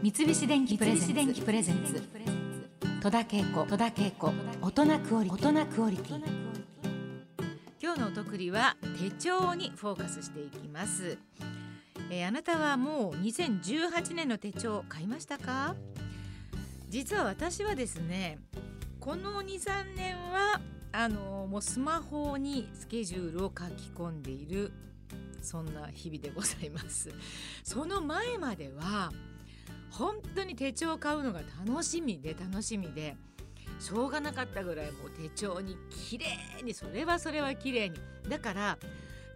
三菱電機プレゼンツ。戸田恵子。大人クオリティ。今日のお得りは手帳にフォーカスしていきます、えーあなたはもう2018年の手帳買いましたか？実は私はですねこの23年はあのもうスマホにスケジュールを書き込んでいるそんな日々でございます。その前までは本当に手帳を買うのが楽しみで楽しみでしょうがなかったぐらいもう手帳に綺麗にそれはそれは綺麗に。だから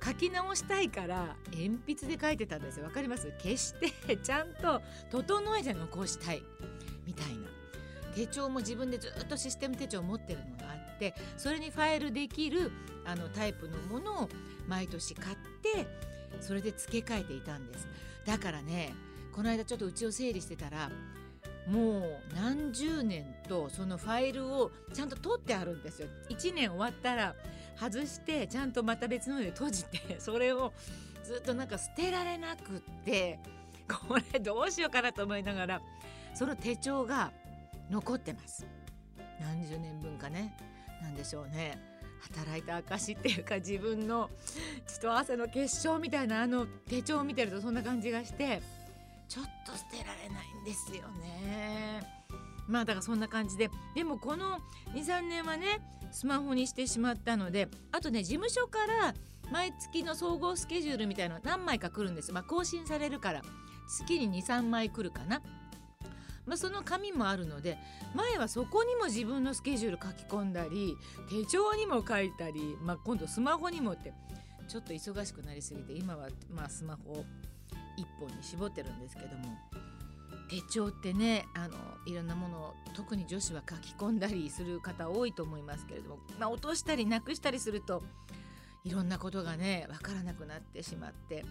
書き直したいから鉛筆で書いてたんですよ。わかります？消してちゃんと整えて残したい。みたいな。手帳も自分でずっとシステム手帳を持ってるのがあってそれにファイルできるあのタイプのものを毎年買ってそれで付け替えていたんです。だからねこの間ちょっとうちを整理してたらもう何十年とそのファイルをちゃんと取ってあるんですよ。1年終わったら外してちゃんとまた別ので閉じて それをずっとなんか捨てられなくってこれどうしようかなと思いながらその手帳が残ってます。何十年分かね。なんでしょうね。働いた証っていうか自分の血と汗の結晶みたいなあの手帳を見てるとそんな感じがしてちょっと捨てられないんですよね。まあだからそんな感じででもこの23年はねスマホにしてしまったのであとね事務所から毎月の総合スケジュールみたいなの何枚か来るんですまあ更新されるから月に23枚来るかな。まあ、その紙もあるので前はそこにも自分のスケジュール書き込んだり手帳にも書いたり、まあ、今度スマホにもってちょっと忙しくなりすぎて今はまあスマホ一本に絞ってるんですけども手帳ってねあのいろんなものを特に女子は書き込んだりする方多いと思いますけれども、まあ、落としたりなくしたりするといろんなことがね分からなくなってしまって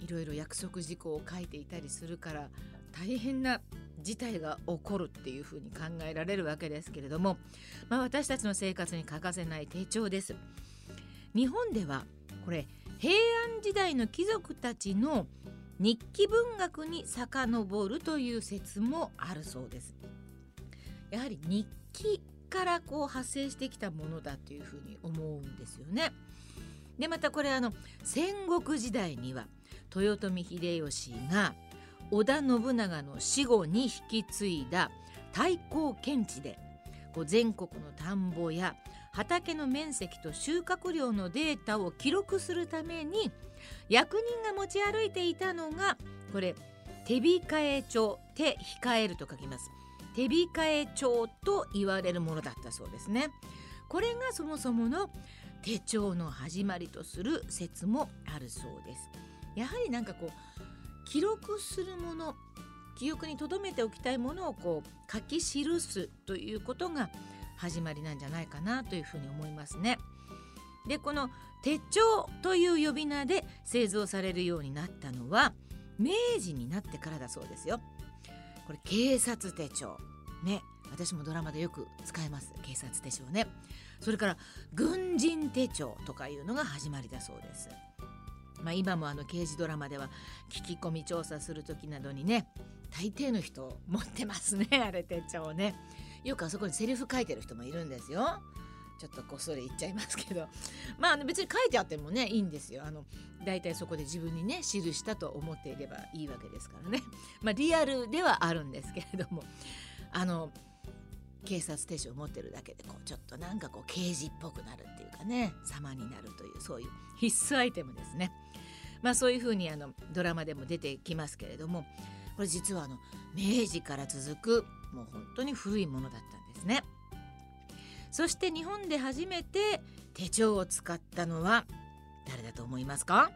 いろいろ約束事項を書いていたりするから大変な事態が起こるっていうふうに考えられるわけですけれども、まあ、私たちの生活に欠かせない手帳です。日本ではこれ平安時代の貴族たちの日記文学に遡るという説もあるそうです。やはり日記からこう派生してきたものだというふうに思うんですよね。でまたこれあの戦国時代には豊臣秀吉が織田信長の死後に引き継いだ太閤検地でこう全国の田んぼや畑の面積と収穫量のデータを記録するために役人が持ち歩いていたのがこれ手控え帳手控えると書きます。手控え帳と言われるものだったそうですね。これがそもそもの手帳の始まりとする説もあるそうです。やはりなんかこう記録するもの記憶に留めておきたいものをこう書き記すということが始まりなんじゃないかなというふうに思いますね。でこの手帳という呼び名で製造されるようになったのは明治になってからだそうですよ。これ警察手帳。ね私もドラマでよく使います。警察手帳ね。それから軍人手帳とかいうのが始まりだそうです。まあ、今もあの刑事ドラマでは聞き込み調査する時などにね大抵の人持ってますねあれ手帳ね。よくあそこにセリフ書いてる人もいるんですよ。ちょっとこっそり言っちゃいますけど まあ別に書いてあってもねいいんですよあの大体そこで自分にね記したと思っていればいいわけですからね まあリアルではあるんですけれども あの警察手帳を持ってるだけでこうちょっとなんかこう刑事っぽくなるっていうかね様になるというそういう必須アイテムですね。まあそういうふうにあのドラマでも出てきますけれどもこれ実はあの明治から続くもう本当に古いものだったんですね。そして日本で初めて手帳を使ったのは誰だと思いますか？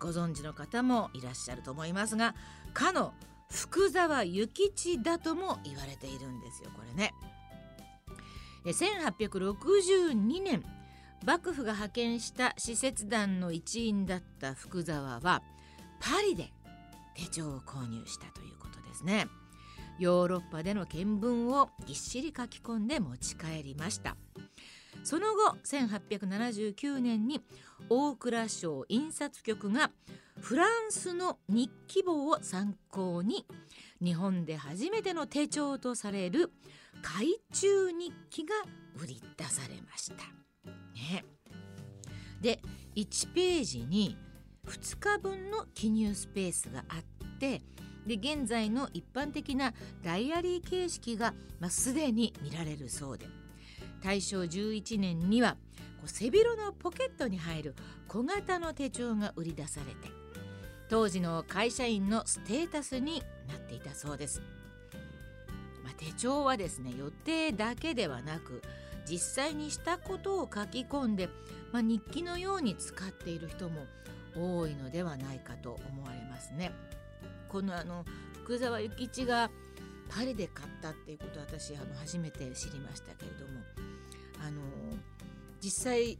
ご存知の方もいらっしゃると思いますがかの福沢諭吉だとも言われているんですよこれね。1862年幕府が派遣した使節団の一員だった福沢はパリで手帳を購入したということですね。ヨーロッパでの見聞をぎっしり書き込んで持ち帰りました。その後1879年に大蔵省印刷局がフランスの日記簿を参考に日本で初めての手帳とされる海中日記が売り出されました。ね、で1ページに2日分の記入スペースがあってで現在の一般的なダイアリー形式が、まあ、すでに見られるそうで大正11年にはこう背広のポケットに入る小型の手帳が売り出されて当時の会社員のステータスになっていたそうです。まあ、手帳はですね予定だけではなく実際にしたことを書き込んで、まあ、日記のように使っている人も多いのではないかと思われますね。このあの福沢諭吉がパリで買ったっていうことを私あの初めて知りましたけれどもあの実際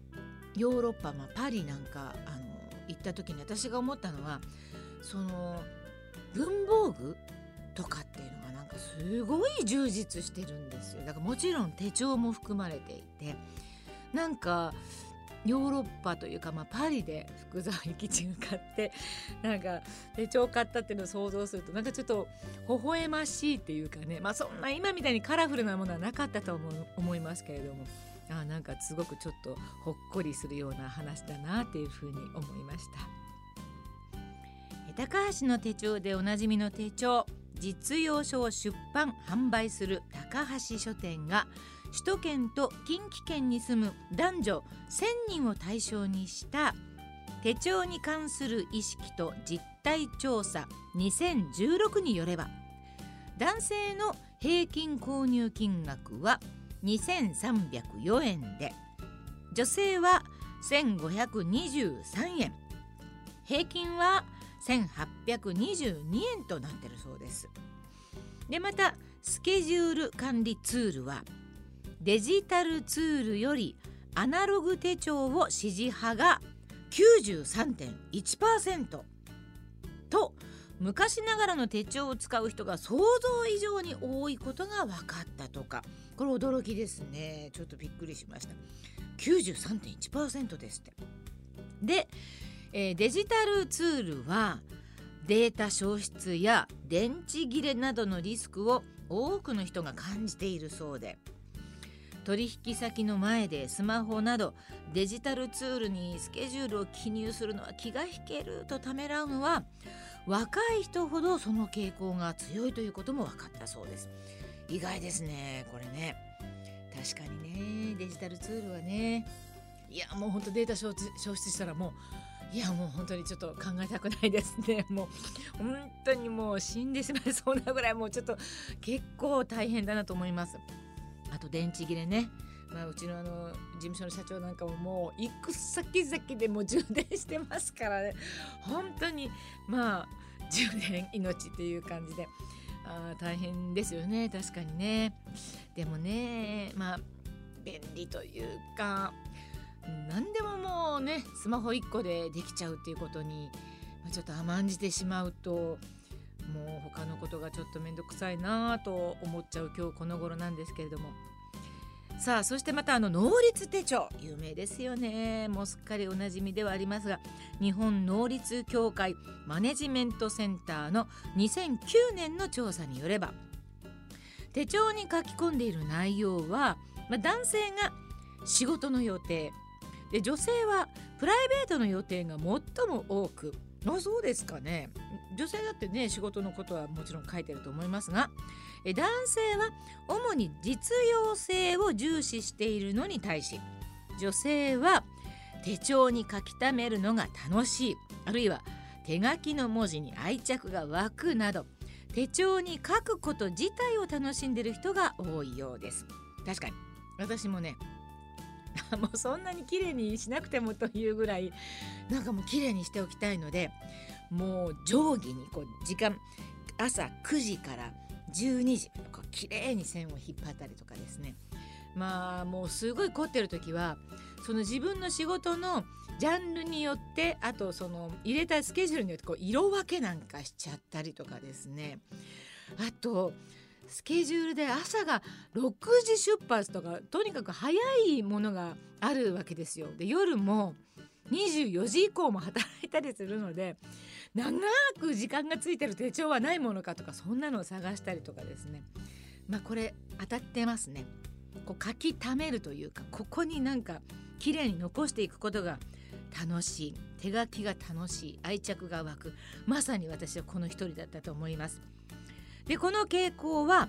ヨーロッパ、まあ、パリなんかあの行った時に私が思ったのはその文房具とかっていうのがなんかすごい充実してるんですよ。だからもちろん手帳も含まれていてなんかヨーロッパというか、まあ、パリで福沢諭吉が買って なんか手帳買ったっていうのを想像するとなんかちょっと微笑ましいっていうかねまあそんな今みたいにカラフルなものはなかったと思思いますけれどもあなんかすごくちょっとほっこりするような話だなっていうふうに思いました。高橋の手帳でおなじみの手帳実用書を出版販売する高橋書店が首都圏と近畿圏に住む男女1,000人を対象にした手帳に関する意識と実態調査2016によれば男性の平均購入金額は2304円で女性は1523円平均は1822円となっているそうです。でまたスケジュール管理ツールはデジタルツールよりアナログ手帳を支持派が93.1%と昔ながらの手帳を使う人が想像以上に多いことが分かったとか。これ驚きですね。ちょっとびっくりしました。93.1%ですって。でえー、デジタルツールはデータ消失や電池切れなどのリスクを多くの人が感じているそうで。取引先の前でスマホなどデジタルツールにスケジュールを記入するのは気が引けるとためらうのは若い人ほどその傾向が強いということも分かったそうです。意外ですねこれね。確かにね。デジタルツールはね。いやもうほんとデータ消失したらもういやもう本当にちょっと考えたくないですね。もう本当にもう死んでしまいそうなぐらいもうちょっと結構大変だなと思います。あと電池切れね。まあ、うちのあの事務所の社長なんかももう行く先々でも充電してますからね。本当にまあ充電命っていう感じで。あ大変ですよね。確かにね。でもねまあ便利というか何でももうねスマホ1個でできちゃうっていうことに、ま、ちょっと甘んじてしまうともう他のことがちょっと面倒くさいなと思っちゃう今日この頃なんですけれども。さあそしてまたあの能率手帳。有名ですよね。もうすっかりおなじみではありますが日本能率協会マネジメントセンターの2009年の調査によれば手帳に書き込んでいる内容は、まあ、男性が仕事の予定。で女性はプライベートの予定が最も多くあそうですかね。女性だってね仕事のことはもちろん書いてると思いますがえ男性は主に実用性を重視しているのに対し女性は手帳に書き溜めるのが楽しいあるいは手書きの文字に愛着が湧くなど手帳に書くこと自体を楽しんでる人が多いようです。確かに。私もね もうそんなに綺麗にしなくてもというぐらいなんかもう綺麗にしておきたいのでもう定規にこう時間朝9時から12時こう綺麗に線を引っ張ったりとかですね。まあもうすごい凝ってる時はその自分の仕事のジャンルによってあとその入れたスケジュールによってこう色分けなんかしちゃったりとかですね。あとスケジュールで朝が6時出発とかとにかく早いものがあるわけですよ。で夜も24時以降も働いたりするので長く時間がついてる手帳はないものかとかそんなのを探したりとかですね。まあこれ当たってますね。こう書き溜めるというかここになんか綺麗に残していくことが楽しい。手書きが楽しい。愛着が湧く。まさに私はこの一人だったと思います。でこの傾向は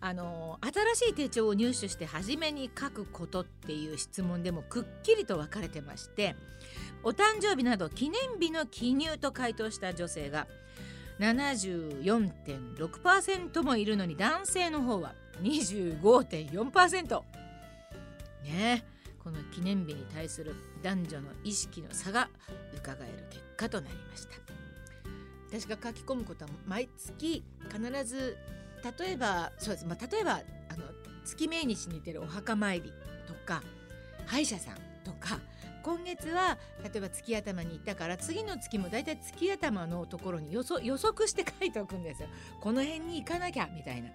あの新しい手帳を入手して初めに書くことっていう質問でもくっきりと分かれてましてお誕生日など記念日の記入と回答した女性が74.6%もいるのに男性の方は25.4%ねこの記念日に対する男女の意識の差が伺える結果となりました。私が書き込むことは毎月必ず例えばそうです、まあ、例えばあの月命日に似てるお墓参りとか歯医者さんとか今月は例えば月頭に行ったから次の月もだいたい月頭のところに予測して書いておくんですよ。この辺に行かなきゃみたいな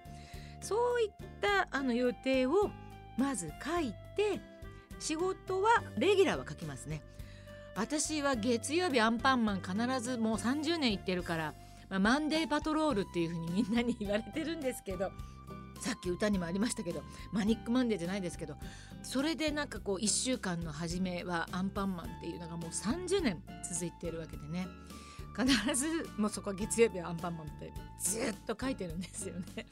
そういったあの予定をまず書いて仕事はレギュラーは書きますね。私は月曜日アンパンマン必ずもう30年行ってるから、まあ、マンデーパトロールっていうふうにみんなに言われてるんですけどさっき歌にもありましたけどマニックマンデーじゃないですけどそれでなんかこう1週間の初めはアンパンマンっていうのがもう30年続いてるわけでね必ずもうそこは月曜日はアンパンマンってずっと書いてるんですよね。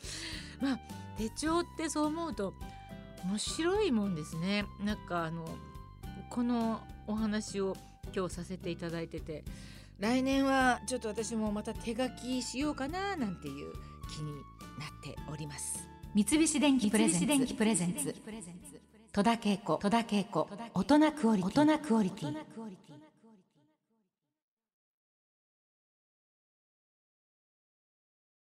まあ手帳ってそう思うと面白いもんですね。なんかあのこのお話を今日させていただいてて来年はちょっと私もまた手書きしようかななんていう気になっております。三菱電機プレゼンツ。戸田恵子。大人クオリティ